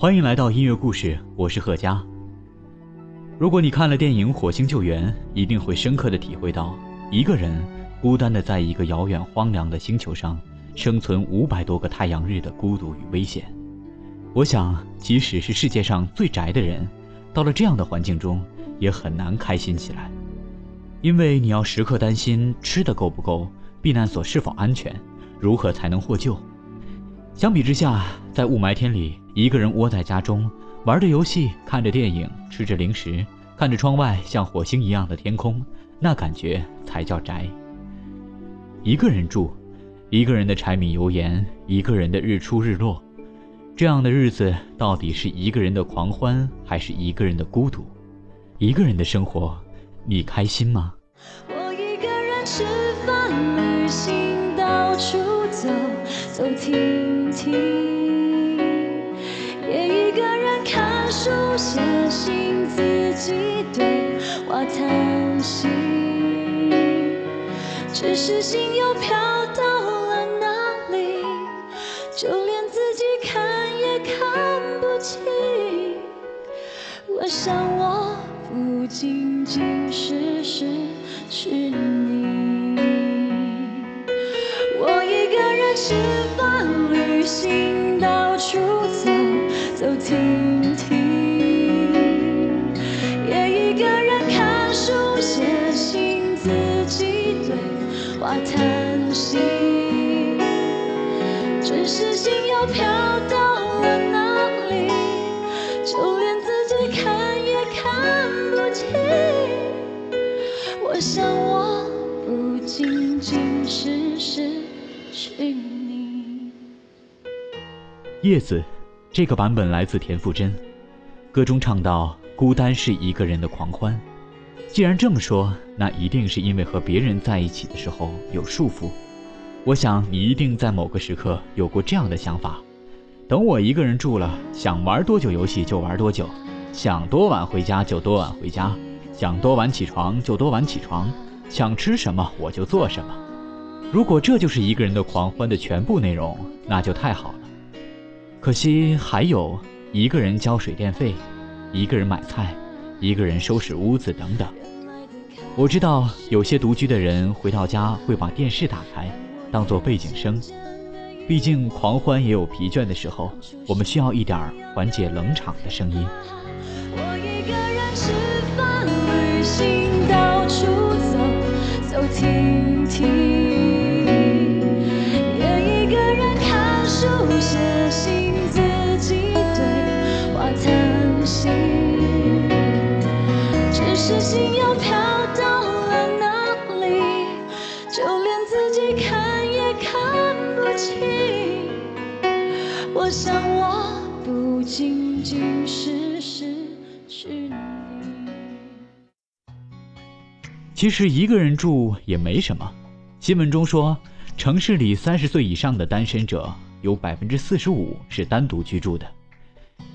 欢迎来到音乐故事，我是贺佳。如果你看了电影《火星救援》，一定会深刻的体会到，一个人孤单的在一个遥远荒凉的星球上生存五百多个太阳日的孤独与危险。我想，即使是世界上最宅的人，到了这样的环境中，也很难开心起来，因为你要时刻担心吃的够不够，避难所是否安全，如何才能获救。相比之下，在雾霾天里，一个人窝在家中，玩着游戏，看着电影，吃着零食，看着窗外像火星一样的天空，那感觉才叫宅。一个人住，一个人的柴米油盐，一个人的日出日落，这样的日子，到底是一个人的狂欢，还是一个人的孤独？一个人的生活，你开心吗？我一个人吃饭、旅行，到处走走停停，书、写信，自己对话叹息。只是心又飘到了哪里，就连自己看也看不清。我想我不仅仅是失去你，我一个人吃饭、旅行，到处走走停停，话叹息。只是心又飘到了哪里，就连自己看也看不清。我想我不仅仅是失去你。叶子，这个版本来自田馥甄，歌中唱到：“孤单是一个人的狂欢。”既然这么说，那一定是因为和别人在一起的时候有束缚。我想你一定在某个时刻有过这样的想法：等我一个人住了，想玩多久游戏就玩多久，想多晚回家就多晚回家，想多晚起床就多晚起床，想吃什么我就做什么。如果这就是一个人的狂欢的全部内容，那就太好了。可惜还有一个人交水电费，一个人买菜，一个人收拾屋子等等。我知道有些独居的人回到家会把电视打开，当做背景声。毕竟狂欢也有疲倦的时候，我们需要一点缓解冷场的声音。我一个人其实一个人住也没什么。新闻中说，城市里三十岁以上的单身者有百分之四十五是单独居住的。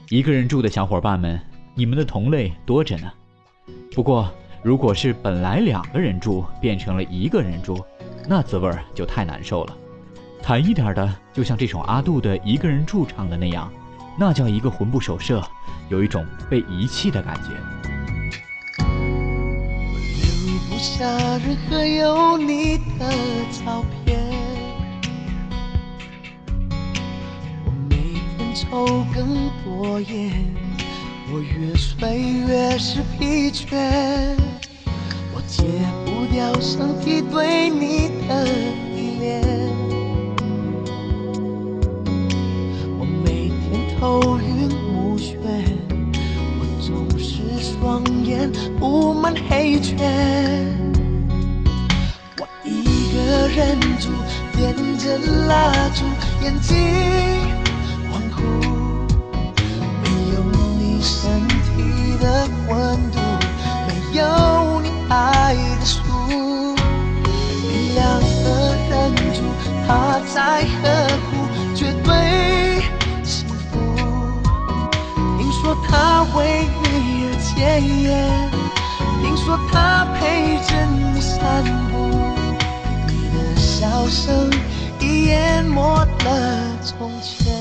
一个人住的小伙伴们，你们的同类多着呢。不过，如果是本来两个人住变成了一个人住，那滋味儿就太难受了。惨一点的，就像这首阿杜的《一个人住》唱的那样，那叫一个魂不守舍，有一种被遗弃的感觉。留不下任何有你的照片。我每天抽更多烟，我越睡越是疲倦。我戒不掉身体对你的依恋。我每天头晕目眩，我总是双眼布满黑圈。忍住，点着蜡烛，眼睛声已淹没了从前。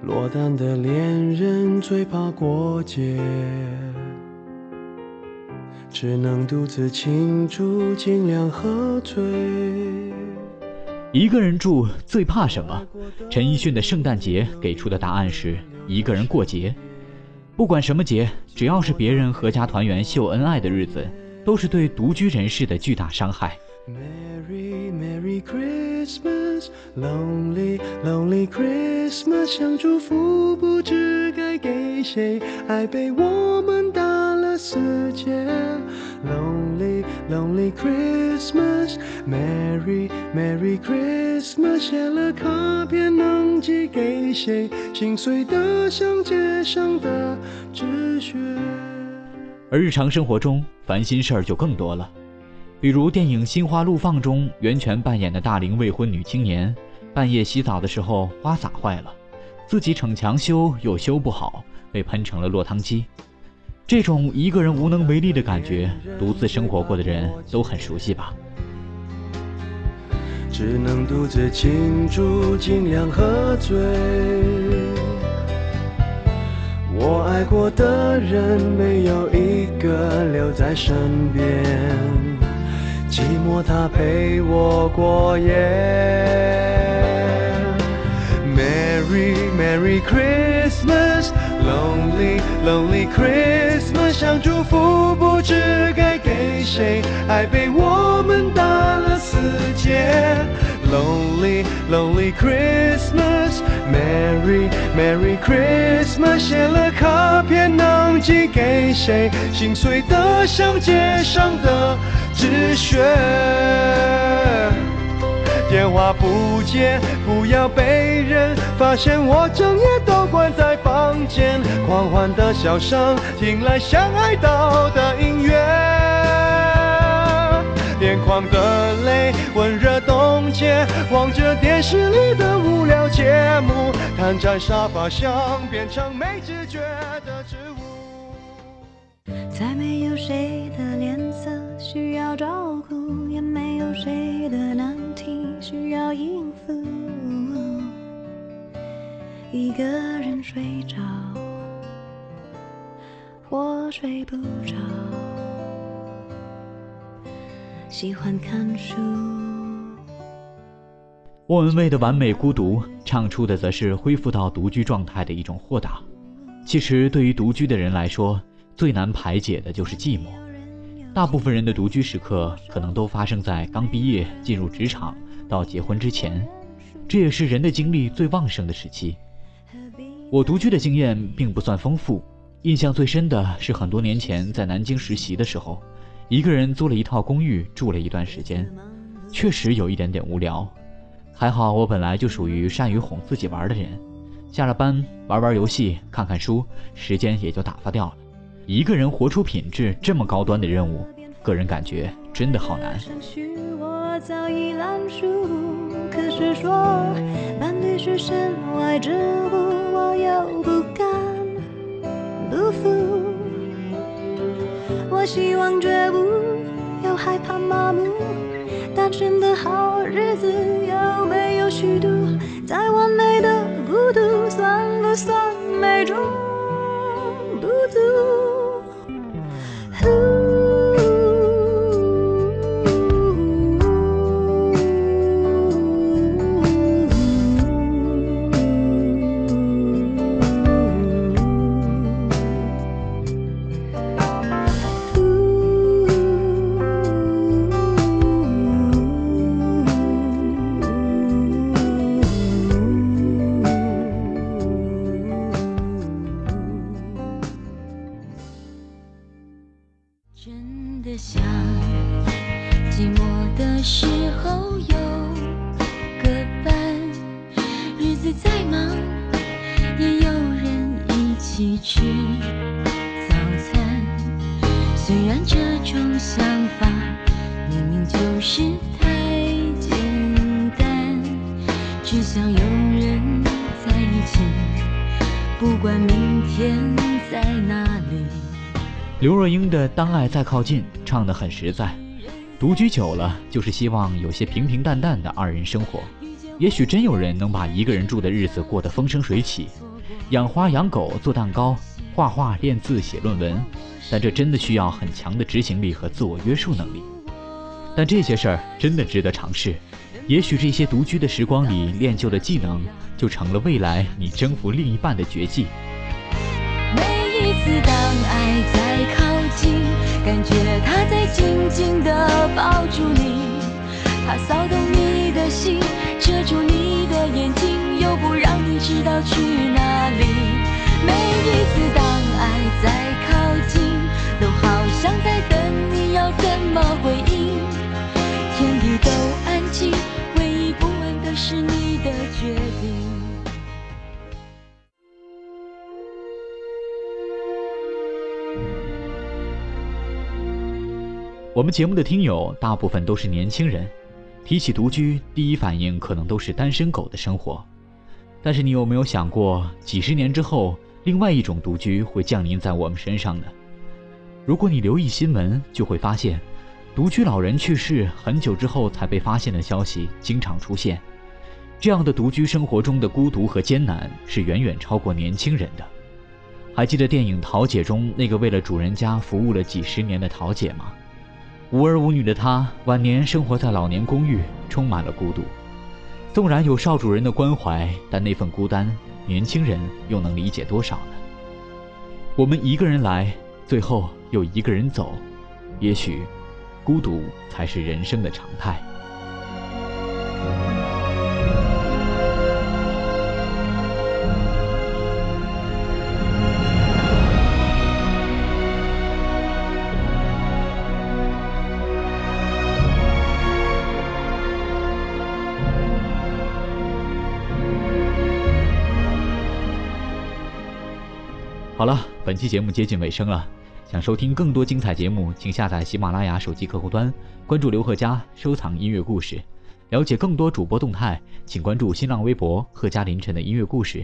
落单的恋人最怕过节，只能独自庆祝，尽量喝醉。一个人住最怕什么？陈奕迅的《圣诞节》给出的答案是一个人过节。不管什么节，只要是别人阖家团圆秀恩爱的日子，都是对独居人士的巨大伤害。Merry Merry Christmas, Lonely Lonely Christmas，想祝福不知该给谁，爱被我们打了死结。Lonely Lonely Christmas, Merry Merry Christmas，写了卡片能寄给谁？心碎的像街上的纸屑。而日常生活中，烦心事儿就更多了。比如电影《心花怒放》中，袁泉扮演的大龄未婚女青年，半夜洗澡的时候花洒坏了，自己逞强修又修不好，被喷成了落汤鸡。这种一个人无能为力的感觉，独自生活过的人都很熟悉吧？只能独自庆祝，尽量喝醉。我爱过的人，没有一个留在身边。寂寞它陪我过夜。Merry Merry Christmas, Lonely Lonely Christmas，想祝福不知该给谁，爱被我们打了死结。Lonely Lonely Christmas, Merry Merry Christmas，写了卡片能寄给谁？心碎的像街上的纸屑。电话不接，不要被人发现我整夜都关在房间。狂欢的笑声，听来像哀悼的音乐。眼眶的泪温热望着电视里的无聊节目，瘫在沙发上变成没知觉的植物。再没有谁的脸色需要照顾，也没有谁的难题需要应付。一个人睡着，或睡不着，喜欢看书。莫文蔚的《完美孤独》唱出的则是恢复到独居状态的一种豁达。其实，对于独居的人来说，最难排解的就是寂寞。大部分人的独居时刻，可能都发生在刚毕业进入职场到结婚之前，这也是人的精力最旺盛的时期。我独居的经验并不算丰富，印象最深的是很多年前在南京实习的时候，一个人租了一套公寓住了一段时间，确实有一点点无聊。还好我本来就属于善于哄自己玩的人，下了班玩玩游戏、看看书，时间也就打发掉了。一个人活出品质这么高端的任务，个人感觉真的好难。我希望觉悟，又害怕麻木，单纯的好日子有没有虚度？再完美的孤独，算不算美中不足？一起吃早餐。虽然这种想法明明就是太简单，只想有人在一起，不管明天在哪里。刘若英的《当爱再靠近》唱得很实在，独居久了就是希望有些平平淡淡的二人生活。也许真有人能把一个人住的日子过得风生水起，养花养狗做蛋糕，画画练字写论文，但这真的需要很强的执行力和自我约束能力。但这些事儿真的值得尝试。也许这些独居的时光里练就的技能，就成了未来你征服另一半的绝技。每一次当爱在靠近，感觉他在紧紧地抱住你，他骚动你的心，遮住你的眼睛，又不让你知道去哪里。每一次当爱在靠近，都好像在等你要怎么回应，天地都安静，唯一不问的是你的决定。我们节目的听友大部分都是年轻人，提起独居，第一反应可能都是单身狗的生活。但是你有没有想过，几十年之后，另外一种独居会降临在我们身上呢？如果你留意新闻，就会发现，独居老人去世很久之后才被发现的消息经常出现。这样的独居生活中的孤独和艰难，是远远超过年轻人的。还记得电影《桃姐》中那个为了主人家服务了几十年的桃姐吗？无儿无女的他，晚年生活在老年公寓，充满了孤独。纵然有少主人的关怀，但那份孤单，年轻人又能理解多少呢？我们一个人来，最后又一个人走，也许，孤独才是人生的常态。好了，本期节目接近尾声了。想收听更多精彩节目，请下载喜马拉雅手机客户端，关注刘贺佳，收藏音乐故事。了解更多主播动态，请关注新浪微博“贺佳凌晨的音乐故事”。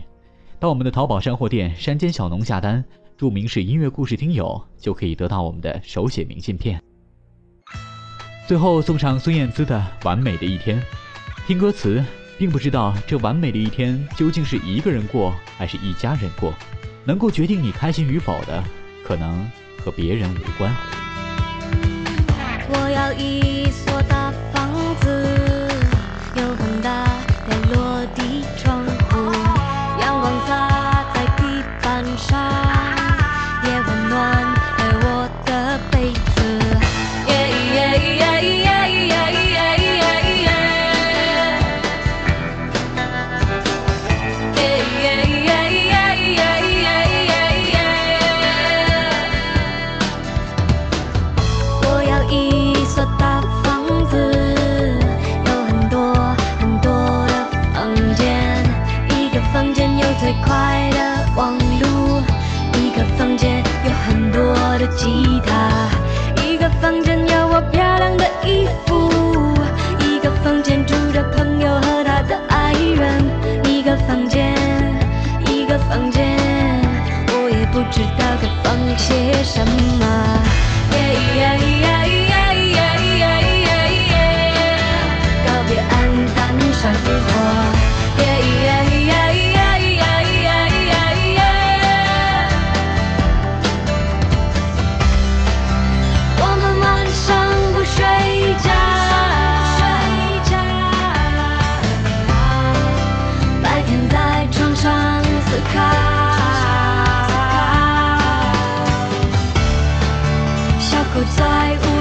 到我们的淘宝山货店“山间小农”下单，注明是音乐故事听友，就可以得到我们的手写明信片。最后送上孙燕姿的《完美的一天》，听歌词，并不知道这完美的一天究竟是一个人过，还是一家人过。能够决定你开心与否的，可能和别人无关。我要一所大房知道该放些什么。不在乎。